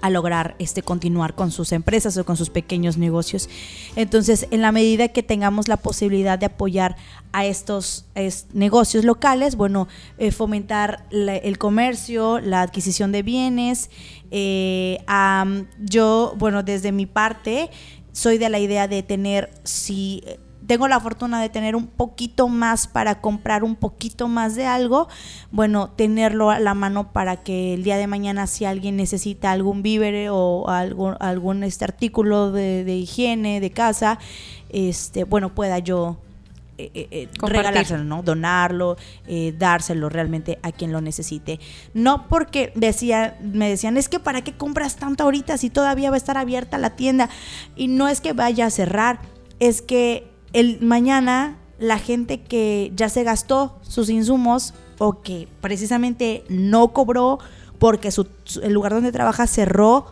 a lograr este continuar con sus empresas o con sus pequeños negocios. Entonces, en la medida que tengamos la posibilidad de apoyar a estos negocios locales, bueno, eh, fomentar el comercio, la adquisición de bienes. Eh, yo, bueno, desde mi parte, soy de la idea de tener, si tengo la fortuna de tener un poquito más para comprar un poquito más de algo, bueno, tenerlo a la mano para que el día de mañana si alguien necesita algún víver o algún, algún este artículo de, higiene, de casa, este, bueno, pueda yo eh, eh, eh regalárselo, ¿no? Donarlo, eh, dárselo realmente a quien lo necesite. No porque decía, me decían, es que para qué compras tanto ahorita si todavía va a estar abierta la tienda. Y no es que vaya a cerrar, es que el mañana la gente que ya se gastó sus insumos o que precisamente no cobró porque su, el lugar donde trabaja cerró,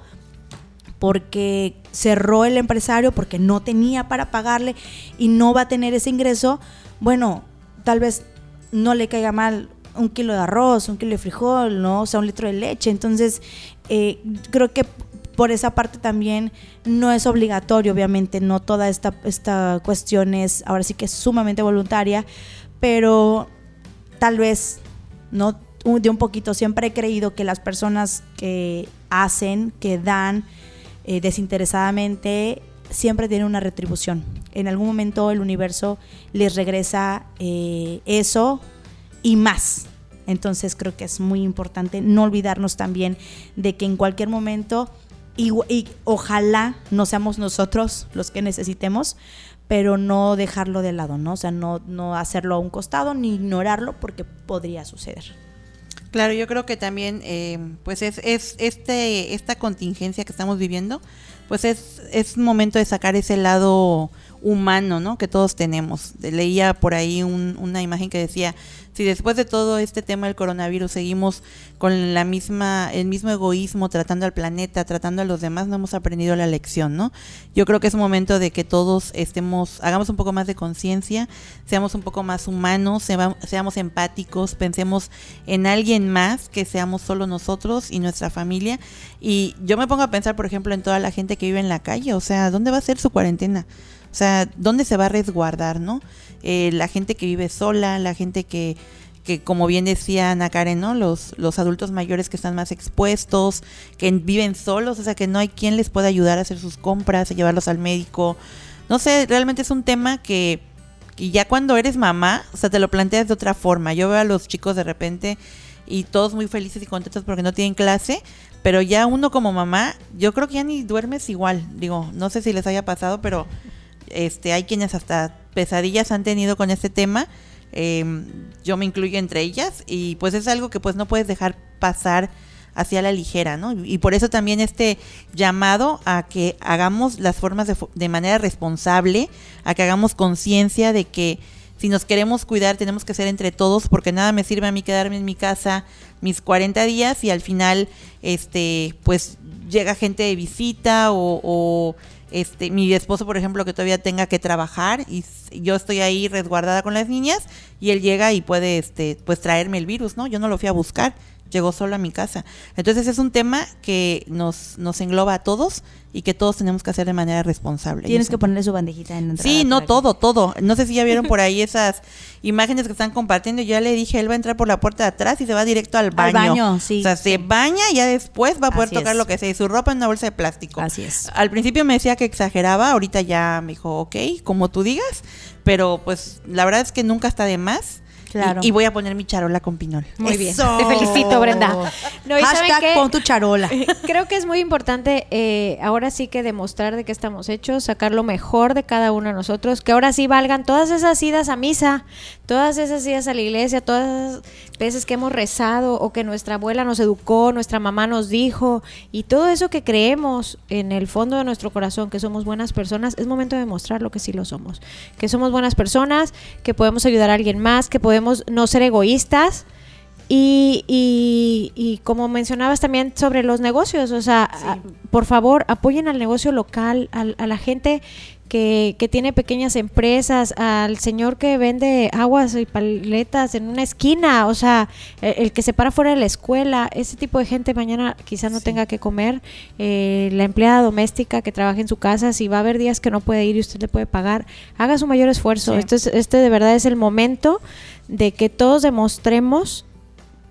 porque cerró el empresario, porque no tenía para pagarle y no va a tener ese ingreso, bueno, tal vez no le caiga mal un kilo de arroz, un kilo de frijol, ¿no? O sea, un litro de leche. Entonces, eh, creo que por esa parte también no es obligatorio, obviamente, no toda esta, esta cuestión es ahora sí que es sumamente voluntaria, pero tal vez no de un poquito siempre he creído que las personas que hacen, que dan eh, desinteresadamente, siempre tienen una retribución. En algún momento el universo les regresa eh, eso y más. Entonces creo que es muy importante no olvidarnos también de que en cualquier momento y, ojalá no seamos nosotros los que necesitemos, pero no dejarlo de lado, ¿no? O sea, no, no hacerlo a un costado ni ignorarlo porque podría suceder. Claro, yo creo que también, eh, pues es, es este, esta contingencia que estamos viviendo, pues es, es momento de sacar ese lado humano, ¿no? Que todos tenemos. Leía por ahí una imagen que decía, si después de todo este tema del coronavirus seguimos con la misma, el mismo egoísmo, tratando al planeta, tratando a los demás, no hemos aprendido la lección, ¿no? Yo creo que es momento de que todos estemos, hagamos un poco más de conciencia, seamos un poco más humanos, seamos empáticos, pensemos en alguien más que seamos solo nosotros y nuestra familia. Y yo me pongo a pensar, por ejemplo, en toda la gente que vive en la calle, o sea, ¿dónde va a ser su cuarentena? O sea, ¿dónde se va a resguardar, no? Eh, la gente que vive sola, la gente que, que como bien decía Ana ¿no? Los, los adultos mayores que están más expuestos, que viven solos, o sea, que no hay quien les pueda ayudar a hacer sus compras, a llevarlos al médico. No sé, realmente es un tema que, que ya cuando eres mamá, o sea, te lo planteas de otra forma. Yo veo a los chicos de repente y todos muy felices y contentos porque no tienen clase, pero ya uno como mamá, yo creo que ya ni duermes igual. Digo, no sé si les haya pasado, pero este, hay quienes hasta pesadillas han tenido con este tema. Em, yo me incluyo entre ellas y pues es algo que pues no puedes dejar pasar hacia la ligera, ¿no? Y por eso también este llamado a que hagamos las formas de, manera responsable, a que hagamos conciencia de que si nos queremos cuidar tenemos que ser entre todos porque nada me sirve a mí quedarme en mi casa mis 40 días y al final este pues llega gente de visita o este, mi esposo, por ejemplo, que todavía tenga que trabajar y yo estoy ahí resguardada con las niñas y él llega y puede, este, pues traerme el virus, ¿no? Yo no lo fui a buscar, llegó solo a mi casa. Entonces es un tema que nos, nos engloba a todos y que todos tenemos que hacer de manera responsable. Tienes que ponerle su bandejita en Sí, no todo, todo. No sé si ya vieron por ahí esas imágenes que están compartiendo. Yo ya le dije, él va a entrar por la puerta de atrás y se va directo al baño. Al baño, sí. O sea, se baña y ya después va a poder tocar lo que sea. Y su ropa en una bolsa de plástico. Así es. Al principio me decía que exageraba, ahorita ya me dijo, ok, como tú digas. Pero pues la verdad es que nunca está de más y, voy a poner mi charola con pinol. Muy bien. Te felicito, Brenda. No, Hashtag pon tu charola. Creo que es muy importante eh, ahora sí que demostrar de qué estamos hechos, sacar lo mejor de cada uno de nosotros, que ahora sí valgan todas esas idas a misa, todas esas idas a la iglesia, todas esas veces que hemos rezado o que nuestra abuela nos educó, nuestra mamá nos dijo, y todo eso que creemos en el fondo de nuestro corazón que somos buenas personas, es momento de demostrar lo que sí lo somos. Que somos buenas personas, que podemos ayudar a alguien más, que podemos no ser egoístas Y, y, como mencionabas también sobre los negocios, o sea, por favor apoyen al negocio local, a la gente que, que, tiene pequeñas empresas, al señor que vende aguas y paletas en una esquina, o sea, el, que se para fuera de la escuela, ese tipo de gente mañana quizás no tenga que comer, eh, la empleada doméstica que trabaja en su casa, si va a haber días que no puede ir y usted le puede pagar, haga su mayor esfuerzo. Este, este de verdad es el momento de que todos demostremos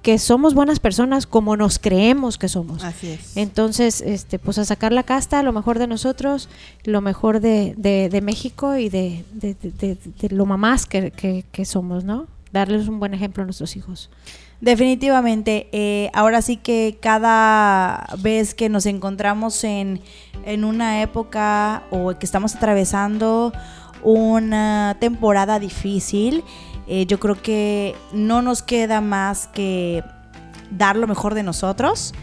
que somos buenas personas como nos creemos que somos. Así es. Entonces, este, pues a sacar la casta, lo mejor de nosotros, lo mejor de, de, México y de, de lo mamás que, que, somos, ¿no? Darles un buen ejemplo a nuestros hijos. Definitivamente, eh, ahora sí que cada vez que nos encontramos en, en una época o que estamos atravesando una temporada difícil, eh, yo creo que no nos queda más que dar lo mejor de nosotros.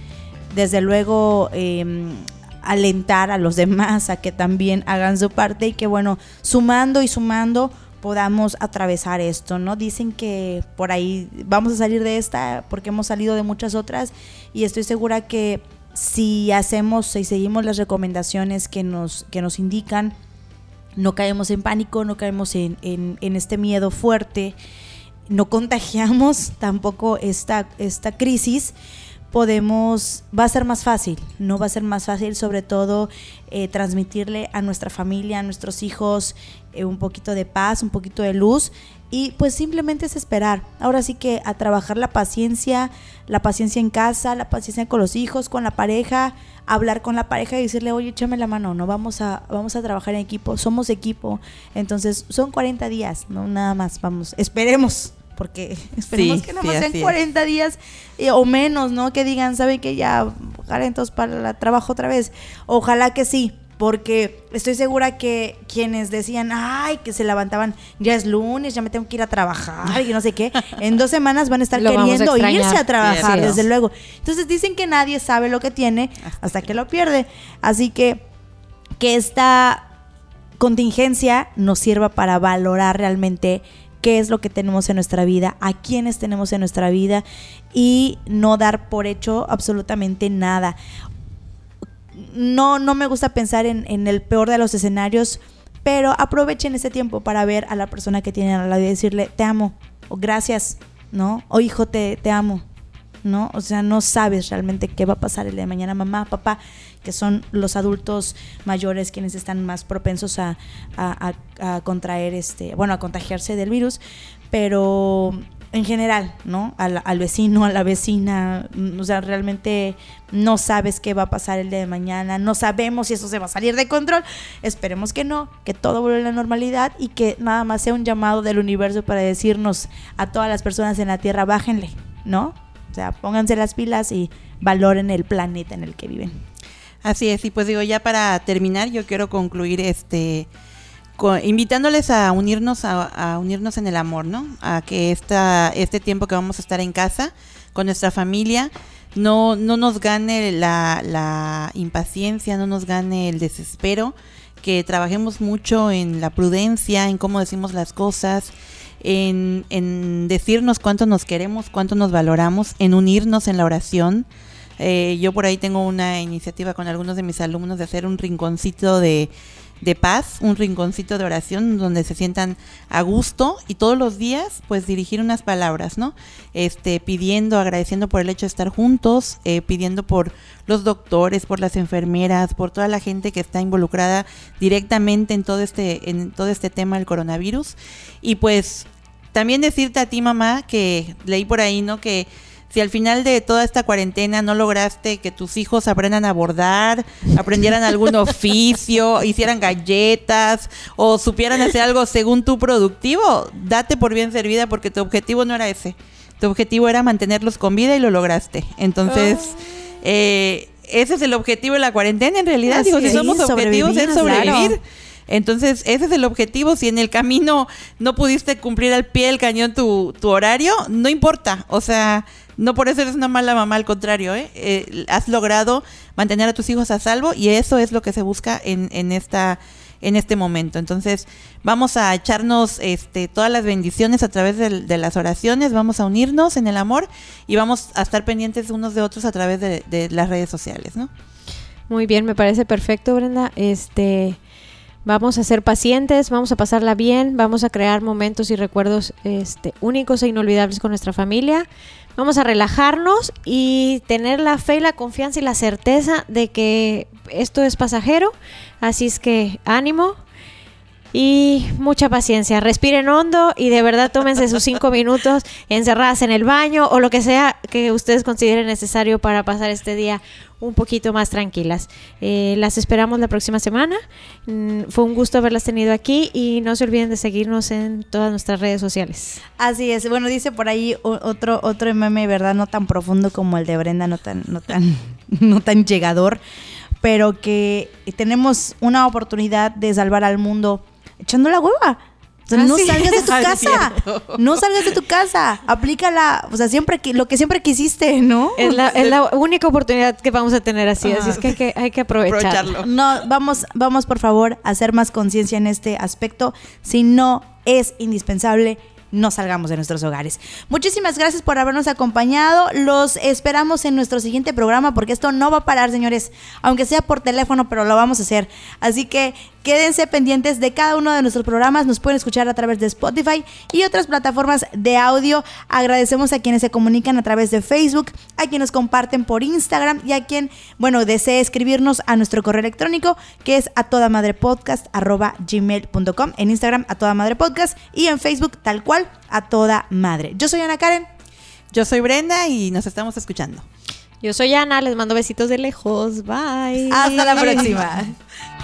Desde luego, em, alentar a los demás a que también hagan su parte y que, bueno, sumando y sumando podamos atravesar esto, ¿no? Dicen que por ahí vamos a salir de esta porque hemos salido de muchas otras y estoy segura que si hacemos y seguimos las recomendaciones que nos, que nos indican, no caemos en pánico, no caemos en, este miedo fuerte, no contagiamos tampoco esta, esta crisis, podemos, va a ser más fácil, no va a ser más fácil sobre todo eh, transmitirle a nuestra familia, a nuestros hijos eh, un poquito de paz, un poquito de luz y pues simplemente es esperar. Ahora sí que a trabajar la paciencia, la paciencia en casa, la paciencia con los hijos, con la pareja, hablar con la pareja y decirle, oye, échame la mano, no vamos a, vamos a trabajar en equipo, somos equipo. Entonces, son 40 días, no nada más, vamos, esperemos, porque esperemos que nada más sean 40 días eh, o menos, ¿no? Que digan, ¿saben que ya entonces para el trabajo otra vez? Ojalá que sí, porque estoy segura que quienes decían, ay, que se levantaban, ya es lunes, ya me tengo que ir a trabajar y no sé qué, en dos semanas van a estar queriendo irse a trabajar, desde luego. Entonces dicen que nadie sabe lo que tiene hasta que lo pierde. Así que que esta contingencia nos sirva para valorar realmente qué es lo que tenemos en nuestra vida, a quiénes tenemos en nuestra vida y no dar por hecho absolutamente nada no, no me gusta pensar en, el peor de los escenarios, pero aprovechen ese tiempo para ver a la persona que tienen al lado y decirle, te amo, o gracias, ¿no? O hijo, te, te amo, ¿no? O sea, no sabes realmente qué va a pasar el día de mañana, mamá, papá, que son los adultos mayores quienes están más propensos a, a contraer este, bueno, a contagiarse del virus, pero en general, ¿no? Al, vecino, a la vecina, mm, o sea, realmente no sabes qué va a pasar el día de mañana, no sabemos si eso se va a salir de control, esperemos que no, que todo vuelva a la normalidad y que nada más sea un llamado del universo para decirnos a todas las personas en la Tierra, bájenle, ¿no? O sea, pónganse las pilas y valoren el planeta en el que viven. Así es, y pues digo, ya para terminar, yo quiero concluir este invitándoles a unirnos a, unirnos en el amor, ¿no? A que esta, este tiempo que vamos a estar en casa con nuestra familia no, no nos gane la, impaciencia, no nos gane el desespero, que trabajemos mucho en la prudencia, en cómo decimos las cosas, en, en decirnos cuánto nos queremos, cuánto nos valoramos, en unirnos en la oración. Eh, yo por ahí tengo una iniciativa con algunos de mis alumnos de hacer un rinconcito de de paz, un rinconcito de oración donde se sientan a gusto y todos los días pues dirigir unas palabras, ¿no? Este, pidiendo, agradeciendo por el hecho de estar juntos, eh, pidiendo por los doctores, por las enfermeras, por toda la gente que está involucrada directamente en todo este, en todo este tema del coronavirus. Y pues también decirte a ti mamá que leí por ahí, ¿no? Que si al final de toda esta cuarentena no lograste que tus hijos aprendan a bordar, aprendieran algún oficio, hicieran galletas o supieran hacer algo según tu productivo, date por bien servida porque tu objetivo no era ese. Tu objetivo era mantenerlos con vida y lo lograste. Entonces, oh. eh, ese es el objetivo de la cuarentena en realidad. Digo, si somos objetivos es sobrevivir. Entonces, ese es el objetivo. Si en el camino no pudiste cumplir al pie del cañón tu, tu horario, no importa. O sea, no por eso eres una mala mamá, al contrario, ¿eh? ¿eh? has logrado mantener a tus hijos a salvo y eso es lo que se busca en, en esta en este momento. Entonces, vamos a echarnos este, todas las bendiciones a través de, las oraciones, vamos a unirnos en el amor y vamos a estar pendientes unos de otros a través de, de las redes sociales, ¿no? Muy bien, me parece perfecto, Brenda. Este, vamos a ser pacientes, vamos a pasarla bien, vamos a crear momentos y recuerdos este, únicos e inolvidables con nuestra familia. Vamos a relajarnos y tener la fe la confianza y la certeza de que esto es pasajero. Así es que ánimo, y mucha paciencia. Respiren hondo y de verdad tómense sus cinco minutos encerradas en el baño o lo que sea que ustedes consideren necesario para pasar este día un poquito más tranquilas. Eh, las esperamos la próxima semana. Mm, fue un gusto haberlas tenido aquí y no se olviden de seguirnos en todas nuestras redes sociales. Así es. Bueno, dice por ahí otro otro meme, ¿verdad? No tan profundo como el de Brenda, no tan no tan no tan llegador, pero que tenemos una oportunidad de salvar al mundo echando la hueva. O sea, ah, no salgas de tu casa. No salgas de tu casa. Aplícala. O sea, siempre lo que siempre quisiste, ¿no? Es la, es la única oportunidad que vamos a tener así. Así es que hay que, hay que aprovecharlo. No, vamos, vamos por favor a hacer más conciencia en este aspecto. Si no es indispensable, no salgamos de nuestros hogares. Muchísimas gracias por habernos acompañado. Los esperamos en nuestro siguiente programa porque esto no va a parar, señores, aunque sea por teléfono, pero lo vamos a hacer. Así que quédense pendientes de cada uno de nuestros programas. Nos pueden escuchar a través de Spotify y otras plataformas de audio. Agradecemos a quienes se comunican a través de Facebook, a quienes comparten por Instagram y a quien, bueno, desee escribirnos a nuestro correo electrónico que es a toda madre podcast gmail.com en Instagram a toda madre podcast y en Facebook tal cual a toda madre. Yo soy Ana Karen. Yo soy Brenda y nos estamos escuchando. Yo soy Ana, les mando besitos de lejos. Bye. Hasta la próxima.